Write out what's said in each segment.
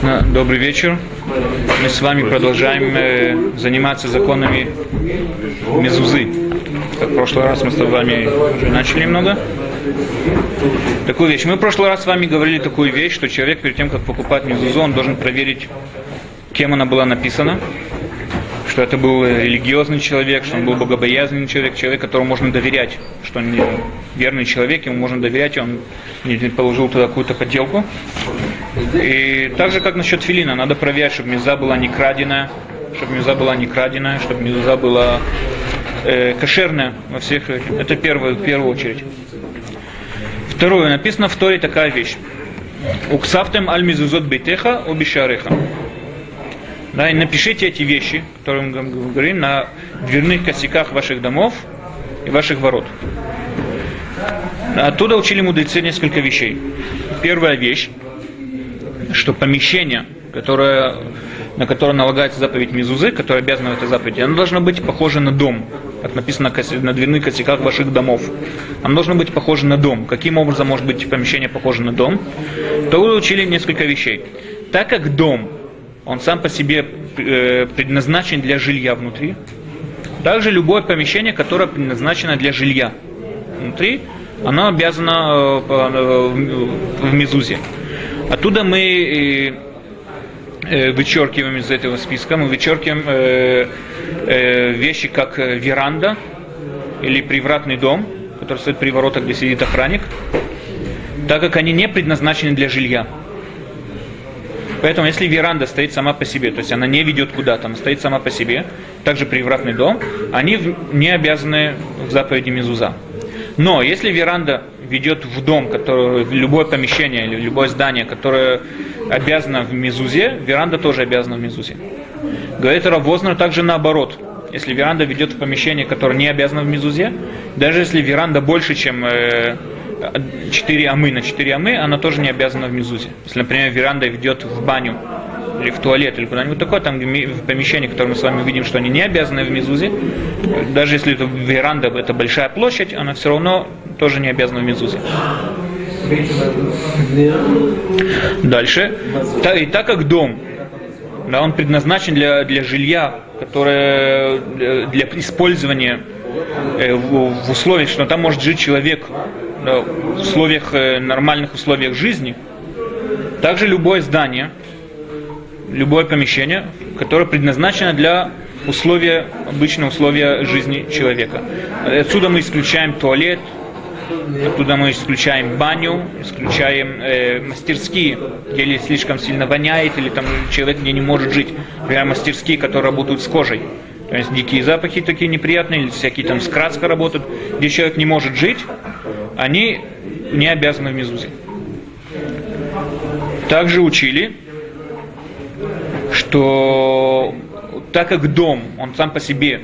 Добрый вечер. Мы с вами продолжаем э, заниматься законами Мезузы. Как в прошлый раз мы с вами уже начали немного. Такую вещь. Мы в прошлый раз с вами говорили такую вещь, что человек перед тем, как покупать Мезузу, он должен проверить, кем она была написана, что это был религиозный человек, что он был богобоязненный человек, человек, которому можно доверять, что он верный человек, ему можно доверять, и он положил туда какую-то подделку. И так же, как насчет филина, надо проверять, чтобы меза была не краденая, чтобы меза была не краденая, чтобы меза была э, кошерная во всех. Это первое, в первую очередь. Второе, написано в Торе такая вещь. Уксафтем аль мизузот бейтеха обишареха. Да, и напишите эти вещи, которые мы говорим, на дверных косяках ваших домов и ваших ворот. Оттуда учили мудрецы несколько вещей. Первая вещь, что помещение, которое, на которое налагается заповедь Мизузы, которое обязано в этой заповеди, оно должно быть похоже на дом, как написано на дверных косяках ваших домов. Оно должно быть похоже на дом. Каким образом может быть помещение похоже на дом? То вы учили несколько вещей. Так как дом, он сам по себе э, предназначен для жилья внутри, также любое помещение, которое предназначено для жилья внутри, оно обязано э, э, в Мезузе. Оттуда мы вычеркиваем из этого списка, мы вычеркиваем вещи, как веранда или привратный дом, который стоит при воротах, где сидит охранник, так как они не предназначены для жилья. Поэтому, если веранда стоит сама по себе, то есть она не ведет куда-то, она стоит сама по себе, также привратный дом, они не обязаны в заповеди Мезуза. Но если веранда ведет в дом, который, в любое помещение или любое здание, которое обязано в Мезузе, веранда тоже обязана в Мезузе. Говорит Равознер также наоборот. Если веранда ведет в помещение, которое не обязано в Мезузе, даже если веранда больше, чем э, 4 амы на 4 амы, она тоже не обязана в Мезузе. Если, например, веранда ведет в баню или в туалет или куда-нибудь такое, там в помещении, которое мы с вами видим, что они не обязаны в Мезузе, даже если это веранда, это большая площадь, она все равно тоже не обязана в Мезузе. Дальше. И так как дом, да, он предназначен для, для жилья, которое для использования э, в, в условиях, что там может жить человек в условиях, э, нормальных условиях жизни, также любое здание, любое помещение, которое предназначено для условия, обычного условия жизни человека. Отсюда мы исключаем туалет, оттуда мы исключаем баню, исключаем э, мастерские, где слишком сильно воняет, или там человек где не может жить. Например, мастерские, которые работают с кожей. То есть дикие запахи такие неприятные, или всякие там с краской работают, где человек не может жить, они не обязаны в Мезузе. Также учили, что так как дом, он сам по себе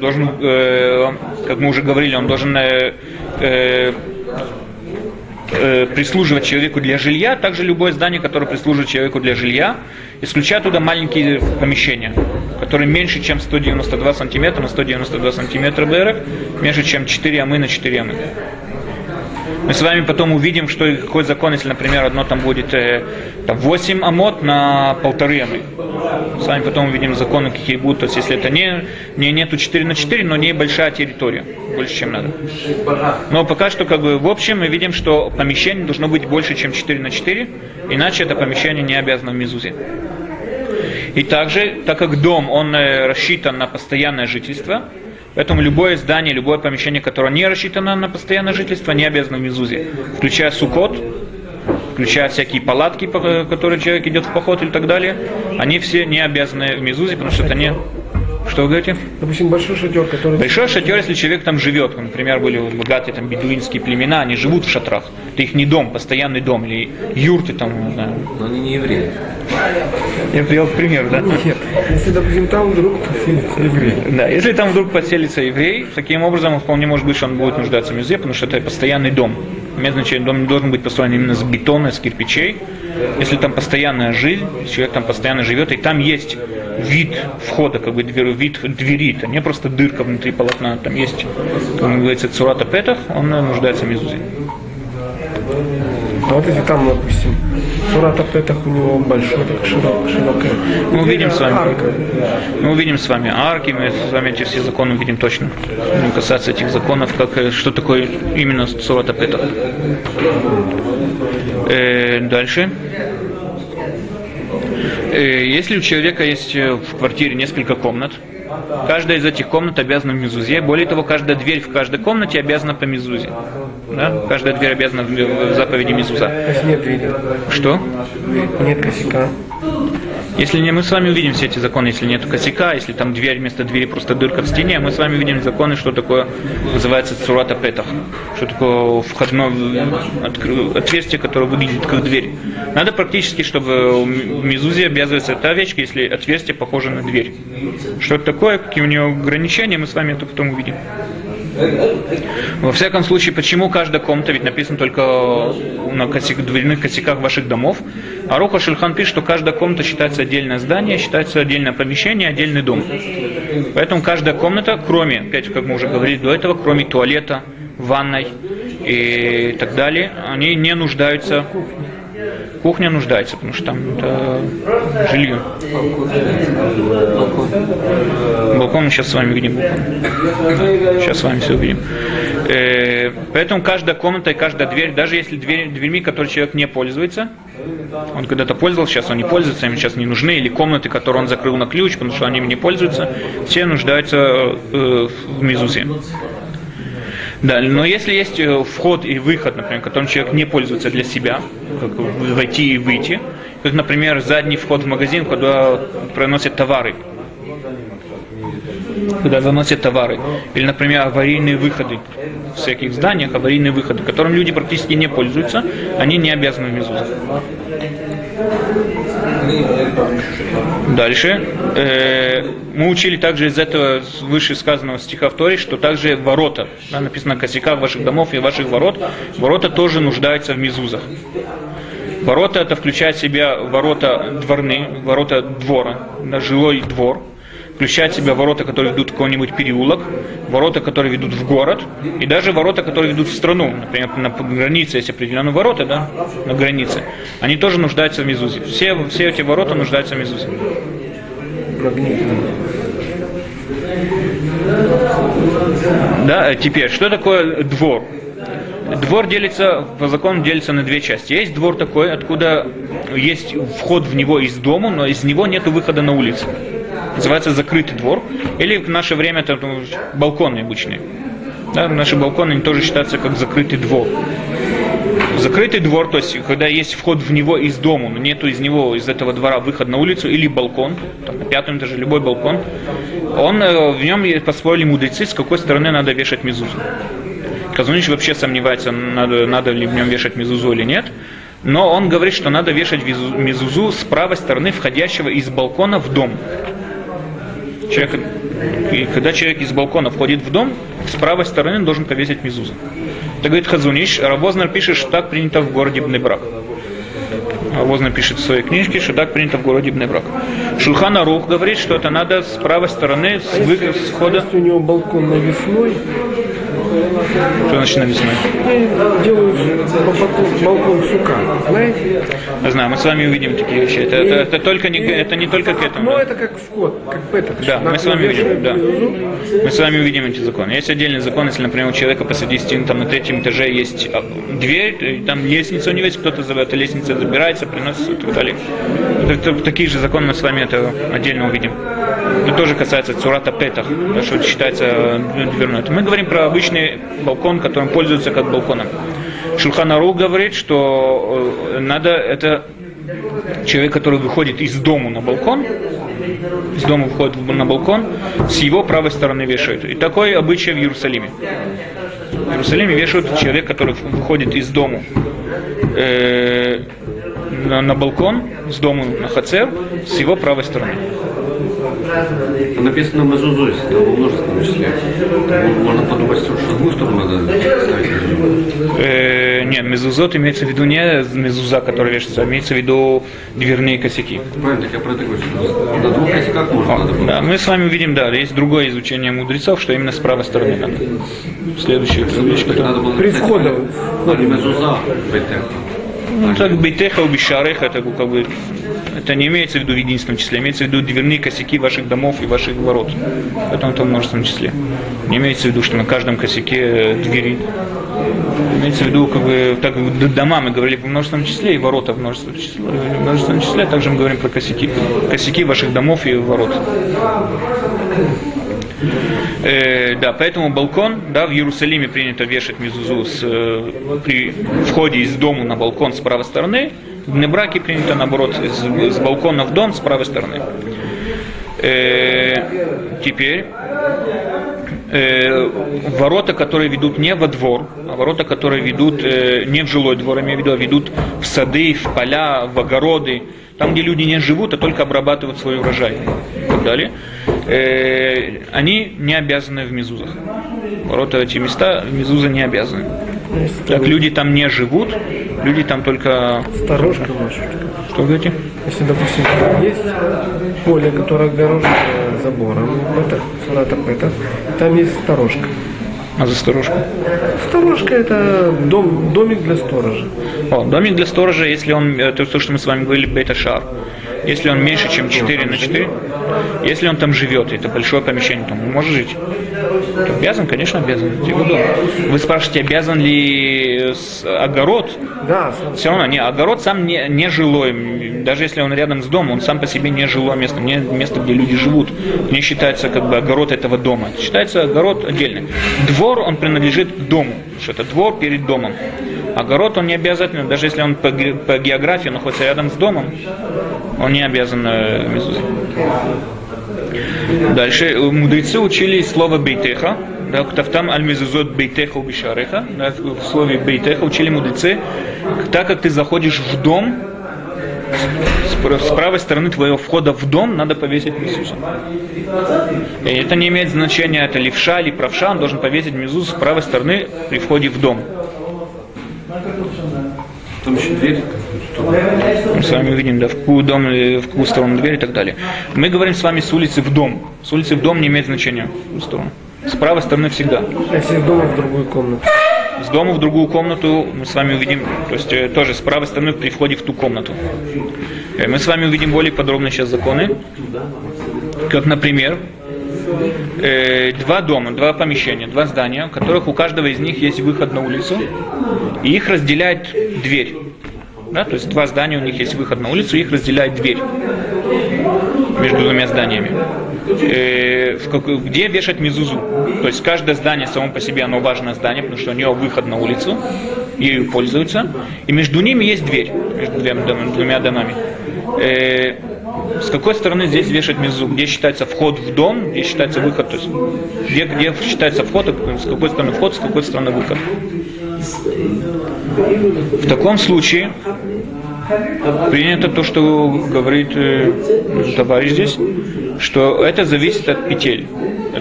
должен, э, как мы уже говорили, он должен э, э, э, прислуживать человеку для жилья, также любое здание, которое прислуживает человеку для жилья, исключая туда маленькие помещения, которые меньше, чем 192 сантиметра на 192 сантиметра БРФ, меньше, чем 4 амы на 4 амы. Мы с вами потом увидим, что какой закон, если, например, одно там будет э, там, 8 амот на полторы амы. Мы с вами потом увидим законы, какие будут. То есть, если это не, не нету 4 на 4, но не большая территория, больше, чем надо. Но пока что, как бы, в общем, мы видим, что помещение должно быть больше, чем 4 на 4, иначе это помещение не обязано в Мизузе. И также, так как дом, он э, рассчитан на постоянное жительство, Поэтому любое здание, любое помещение, которое не рассчитано на постоянное жительство, не обязано в Мезузе. Включая сукот, включая всякие палатки, которые человек идет в поход и так далее, они все не обязаны в Мезузе, потому что это не что вы говорите? Допустим, большой шатер, который... Большой шатер, если человек там живет. Например, были богатые там бедуинские племена, они живут в шатрах. Это их не дом, постоянный дом. Или юрты там, не знаю. Но они не евреи. Я привел пример, да? Нет, если, допустим, там вдруг поселится еврей. Да, если там вдруг поселится еврей, таким образом вполне может быть, что он будет нуждаться в музее, потому что это постоянный дом. Имеет значение, дом не должен быть построен именно с бетона, с кирпичей. Если там постоянная жизнь, человек там постоянно живет, и там есть вид входа, как бы дверь, вид двери, это не просто дырка внутри полотна, там есть, как говорится, цурата петах, он нуждается в мезузе. А вот если там, допустим, Сурата Петах у него большой, так широк, широкая. Мы увидим с вами. Арка. Мы увидим с вами арки, мы с вами эти все законы увидим точно. Будем касаться этих законов, как, э, что такое именно Сурата Петах. Э, дальше. Э, если у человека есть э, в квартире несколько комнат, каждая из этих комнат обязана в мезузе. Более того, каждая дверь в каждой комнате обязана по мезузе. Да? Каждая дверь обязана в заповеди мезуза. Если нет двери, Что? нет косяка. Если не, мы с вами увидим все эти законы, если нет косяка, если там дверь вместо двери просто дырка в стене, мы с вами увидим законы, что такое называется цурата петах, что такое входное отверстие, которое выглядит как дверь. Надо практически, чтобы в мезузе обязывается эта овечка, если отверстие похоже на дверь. Что это такое, какие у него ограничения, мы с вами это потом увидим. Во всяком случае, почему каждая комната, ведь написано только на косяк, дверных косяках ваших домов, а Руха Шульхан пишет, что каждая комната считается отдельное здание, считается отдельное помещение, отдельный дом. Поэтому каждая комната, кроме, опять, как мы уже говорили до этого, кроме туалета, ванной и так далее, они не нуждаются Кухня нуждается, потому что там это жилье. Балкон мы сейчас с вами видим. Балкон. Сейчас с вами все увидим. Э, поэтому каждая комната и каждая дверь, даже если дверь, дверьми, которые человек не пользуется, он когда-то пользовался, сейчас он не пользуется, им сейчас не нужны, или комнаты, которые он закрыл на ключ, потому что они им не пользуются, все нуждаются э, в мезузе. Да, но если есть э, вход и выход, например, которым человек не пользуется для себя, как войти и выйти, как, например, задний вход в магазин, куда проносят товары, куда заносят товары, или, например, аварийные выходы в всяких зданиях, аварийные выходы, которым люди практически не пользуются, они не обязаны внизу. Дальше. Э, мы учили также из этого вышесказанного стиха в Торе, что также ворота, да, написано на косяках ваших домов и ваших ворот, ворота тоже нуждаются в мезузах. Ворота это включает в себя ворота дворные, ворота двора, да, жилой двор, включает в себя ворота, которые ведут в какой-нибудь переулок, ворота, которые ведут в город, и даже ворота, которые ведут в страну. Например, на границе есть определенные ворота, да, на границе. Они тоже нуждаются в мезузе. Все, все эти ворота нуждаются в мезузе. Да, теперь, что такое двор? Двор делится, по закону делится на две части. Есть двор такой, откуда есть вход в него из дома, но из него нет выхода на улицу. Называется закрытый двор. Или в наше время это ну, балконы обычные. Да, наши балконы тоже считаются как закрытый двор. Закрытый двор, то есть когда есть вход в него из дома, но нету из него, из этого двора выход на улицу или балкон, там, на пятом этаже любой балкон, он, э, в нем построили мудрецы, с какой стороны надо вешать мезузу. Казунич вообще сомневается, надо, надо ли в нем вешать мезузу или нет. Но он говорит, что надо вешать мезузу с правой стороны входящего из балкона в дом. Человек, когда человек из балкона входит в дом, с правой стороны он должен повесить мезузу. Это говорит Хазуниш, Равознер пишет, что так принято в городе Бнебрак. Равознер пишет в своей книжке, что так принято в городе Бнебрак. Шульхан Арух говорит, что это надо с правой стороны, с, вы, с входа. Если у него балкон навесной, Что значит навесной? я делаю балкон, сука, знаете? Я знаю, мы с вами увидим такие вещи. Это, это, это только не, это не только к этому. Ну, да. это как вход, как это. Да, мы с вами увидим, да. Мы с вами увидим эти законы. Есть отдельный закон, если, например, у человека посреди стены, там на третьем этаже есть а, дверь, и там лестница у него есть, кто-то за этой лестницей забирается, приносит и так далее. Это- такие же законы мы с вами это отдельно увидим. Это тоже касается цурата петах, что считается э, дверной. Мы говорим про обычный балкон, которым пользуются как балконом. Шульханару говорит, что э, надо это человек, который выходит из дома на балкон, из дома выходит на балкон, с его правой стороны вешают. И такой обычай в Иерусалиме. В Иерусалиме вешают человек, который выходит из дома э, на, на балкон, с дома на хацер, с его правой стороны. Написано это во множественном числе. Можно подумать, что с двух сторон надо. Э, нет, мезузот имеется в виду не мезуза, которая вешается, а имеется в виду дверные косяки. Правильно, так я про это говорю, на двух косяках можно надо было. Да, мы с вами увидим, да, есть другое изучение мудрецов, что именно с правой стороны надо. Следующая вещь, которая... При входе. не мезуза. Ну, так бейтеха убишареха, это как бы это не имеется в виду в единственном числе, имеется в виду дверные косяки ваших домов и ваших ворот. Поэтому это в множественном числе. Не имеется в виду, что на каждом косяке э, двери. Имеется в виду, как бы, так дома мы говорили в множественном числе, и ворота в множественном числе. В множественном числе также мы говорим про косяки. Косяки ваших домов и ворот. Э, да, поэтому балкон, да, в Иерусалиме принято вешать мезузу с, э, при входе из дома на балкон с правой стороны. В Небраке принято, наоборот, с, с балкона в дом с правой стороны. Э, теперь э, ворота, которые ведут не во двор, а ворота, которые ведут э, не в жилой двор, имею в виду, а ведут в сады, в поля, в огороды, там, где люди не живут, а только обрабатывают свой урожай и так далее, э, они не обязаны в мезузах. Ворота эти места в мезуза не обязаны. Так люди там не живут, люди там только... Сторожка может. Что говорите? Если, допустим, есть поле, которое огорожено забором, это, это, это, там есть сторожка. А за сторожку? Сторожка это дом, домик для сторожа. О, домик для сторожа, если он, э, то, то, что мы с вами говорили, бета-шар, если он меньше, чем 4 на 4, если он там живет, это большое помещение, там он может жить, обязан, конечно, обязан. Вы спрашиваете, обязан ли э, огород? Да, Все равно, не, огород сам не, не жилой, даже если он рядом с домом, он сам по себе не жилое место, не место, где люди живут. Не считается как бы огород этого дома. Считается огород отдельный. Двор, он принадлежит дому, что это двор перед домом. Огород он не обязательно, даже если он по, по географии находится рядом с домом, он не обязан э. Дальше э, мудрецы учили слово бейтеха, да, там аль мезузот бейтеха убишареха, да, в слове бейтеха учили мудрецы, так как ты заходишь в дом, с пр- с правой стороны твоего входа в дом надо повесить мезузу. И это не имеет значения, это левша или правша, он должен повесить мезузу с правой стороны при входе в дом. Там еще дверь. Мы с вами видим, да, в какую дом, э, в какую сторону дверь и так далее. Мы говорим с вами с улицы в дом. С улицы в дом не имеет значения в сторону. С правой стороны всегда. если из дома в другую комнату. С дома в другую комнату мы с вами увидим, то есть э, тоже с правой стороны при входе в ту комнату. Э, Мы с вами увидим более подробно сейчас законы. Как, например, э, два дома, два помещения, два здания, у которых у каждого из них есть выход на улицу, и их разделяет дверь. Да, то есть два здания, у них есть выход на улицу, их разделяет дверь между двумя зданиями. Э, в какой- где вешать мезузу? То есть каждое здание само по себе, оно важное здание, потому что у него выход на улицу, ею пользуются, и между ними есть дверь, между двумя, двумя домами. Э, с какой стороны здесь вешать мезузу? Где считается вход в дом, где считается выход? То есть где, где считается вход, с какой стороны вход, с какой стороны выход? В таком случае принято то, что говорит э, товарищ здесь, что это зависит от петель.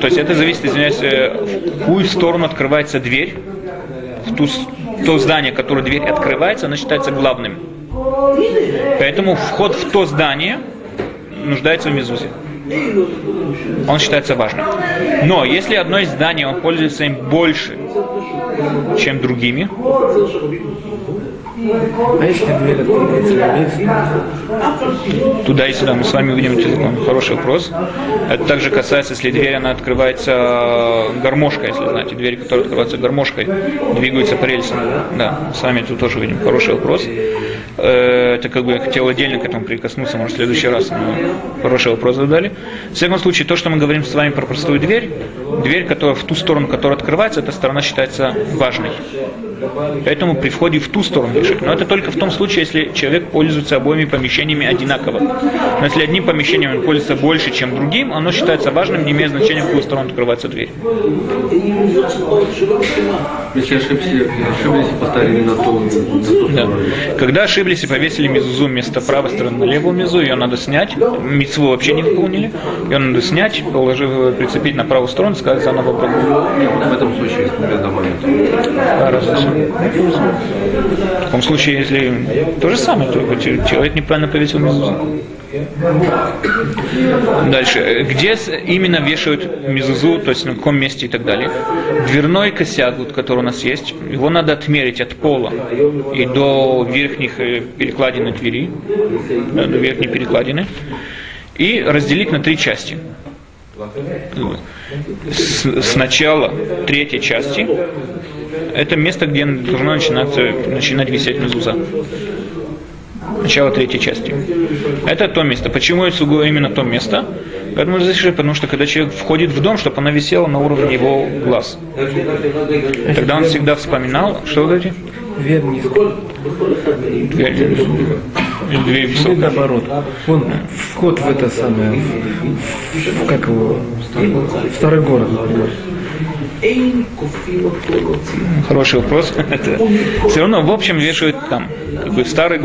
То есть это зависит, извиняюсь, э, в какую сторону открывается дверь, в ту, то здание, которое дверь открывается, оно считается главным. Поэтому вход в то здание нуждается в мезузе. Он считается важным. Но если одно из зданий, он пользуется им больше, чем другими, Дверь открывается туда и сюда. Мы с вами увидим законы. Хороший вопрос. Это также касается, если дверь она открывается гармошкой, если знаете, двери, которые открываются гармошкой, двигаются по рельсам. Да, с вами тут тоже видим. Хороший вопрос. Э, Это как бы я хотел отдельно к этому прикоснуться, может, в следующий раз. Но хороший вопрос задали. В всяком случае, то, что мы говорим с вами про простую дверь, дверь, которая в ту сторону, которая открывается, эта сторона считается важной. Поэтому при входе в ту сторону решить. Но это только в том случае, если человек пользуется обоими помещениями одинаково. Но если одним помещением он пользуется больше, чем другим, оно считается важным, не имеет значения, в какую сторону открывается дверь. Если ошибся, ошиблись и поставили на ту, на ту Да. Когда ошиблись и повесили мезузу вместо правой стороны на левую мезу, ее надо снять. Мецву вообще не выполнили. Ее надо снять, положив, прицепить на правую сторону, сказать заново прогулку. В этом случае, если домами. Да, разница. В таком случае, если то же самое, только че- человек неправильно повесил мезузу. Дальше. Э, Где именно вешают мезузу, то есть на каком месте и так далее. Дверной косяк, вот, который у нас есть, его надо отмерить от пола и до верхних э, перекладин двери, да, до верхней перекладины, и разделить на три части. С- сначала третьей части это место, где должно начинаться, начинать висеть мезуза. Начало третьей части. Это то место. Почему это сугубо именно то место? Поэтому разрешили, потому что когда человек входит в дом, чтобы она висела на уровне его глаз. Тогда он всегда вспоминал, что вот эти? Дверь низко. Дверь, дверь Или высокая. наоборот. Вон вход в это самое, в, в- как его, в старый город, например. Хороший вопрос. Это все равно, в общем, вешают там. Как бы старый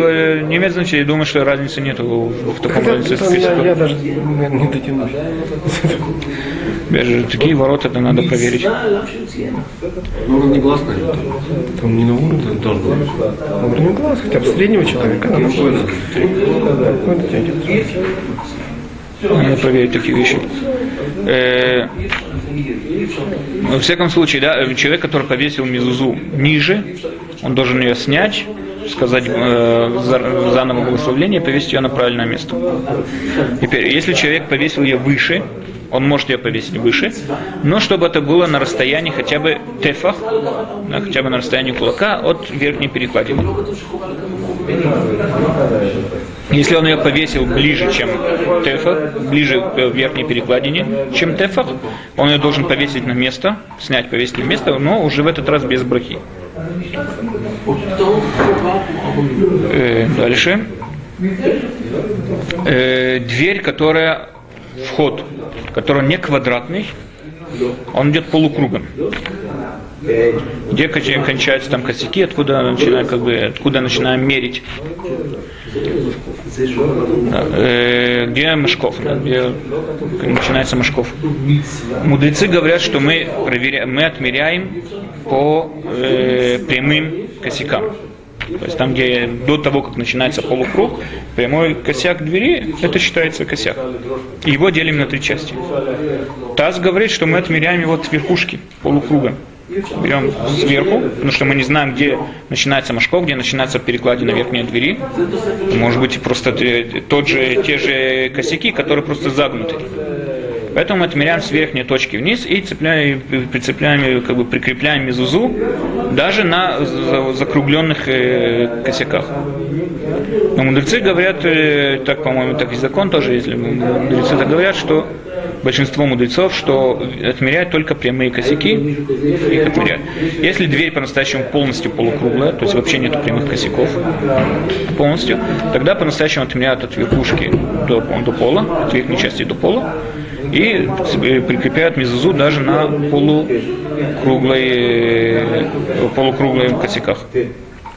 не имеет значения, я думаю, что разницы нет в, в таком разнице. я, я даже наверное, не дотянусь. Опять же, такие ворота это надо проверить. Ну, он негласный. Там не на уровне. Это тоже говорит. На уровне глаз, хотя бы среднего человека. Она находится. Надо тянет. Надо проверить такие вещи. Э, во всяком случае, да, э, человек, который повесил мезузу ниже, он должен ее снять, сказать э, за- заново благословление, повесить ее на правильное место. Теперь, если человек повесил ее выше, он может ее повесить выше, но чтобы это было на расстоянии хотя бы тефах, хотя бы на расстоянии кулака от верхней перекладины. Если он ее повесил ближе, чем тефах, ближе к верхней перекладине, чем тефах, он ее должен повесить на место, снять, повесить на место, но уже в этот раз без брахи. Э, дальше. Э, дверь, которая вход, который не квадратный, он идет полукругом. Где кон- кончаются там косяки, откуда начинаем, как бы, откуда начинаем мерить. Э, где Мешков, да, где начинается Мешков. Мудрецы говорят, что мы, проверяем, мы отмеряем по э, прямым косякам. То есть там, где до того, как начинается полукруг, прямой косяк двери, это считается косяк. Его делим на три части. Таз говорит, что мы отмеряем его от верхушки полукруга. Берем сверху, потому что мы не знаем, где начинается мошков, где начинается перекладина верхней двери. Может быть, просто тот же, те же косяки, которые просто загнуты. Поэтому мы отмеряем с верхней точки вниз и цепляем, прицепляем, как бы прикрепляем мезузу даже на за- закругленных э, косяках. Но мудрецы говорят, э, так, по-моему, так и закон тоже, если мудрецы так говорят, что большинство мудрецов, что отмеряют только прямые косяки, их отмеряют. Если дверь по-настоящему полностью полукруглая, то есть вообще нет прямых косяков полностью, тогда по-настоящему отмеряют от верхушки до, до пола, от верхней части до пола, и прикрепляют мезузу даже на полукруглой, полукруглых косяках.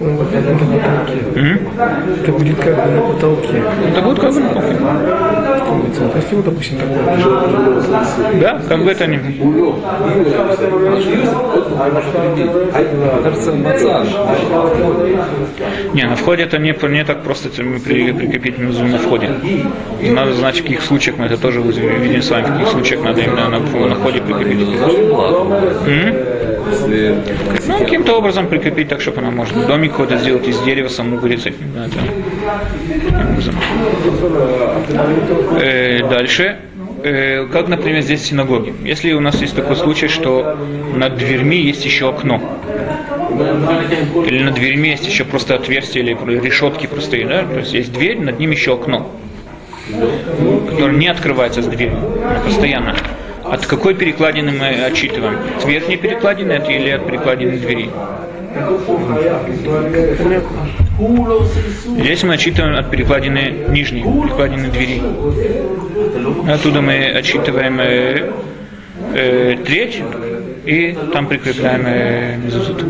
Ну, вот это на потолке. Будет как бы на потолке. Это будет как бы неплохо. То есть его, допустим, такой. Да, как бы это Кажется, массаж. Не, на входе это не, не так просто при- при- прикрепить мезузу на входе. Надо знать, в каких случаях мы это тоже видим с вами, в каких случаях надо именно на, на входе прикрепить. Ну, каким-то образом прикрепить так, чтобы она может домик какой-то сделать из дерева, саму образом. Э, дальше. Э, как, например, здесь в синагоге. Если у нас есть такой случай, что над дверьми есть еще окно, или над дверьми есть еще просто отверстие или решетки простые, да? То есть есть дверь, над ним еще окно, которое не открывается с дверью она постоянно. От какой перекладины мы отчитываем? От верхней перекладины это или от перекладины двери? Здесь мы отчитываем от перекладины нижней, перекладины двери. Оттуда мы отчитываем э, э, треть и там прикрепляем э, мезузут.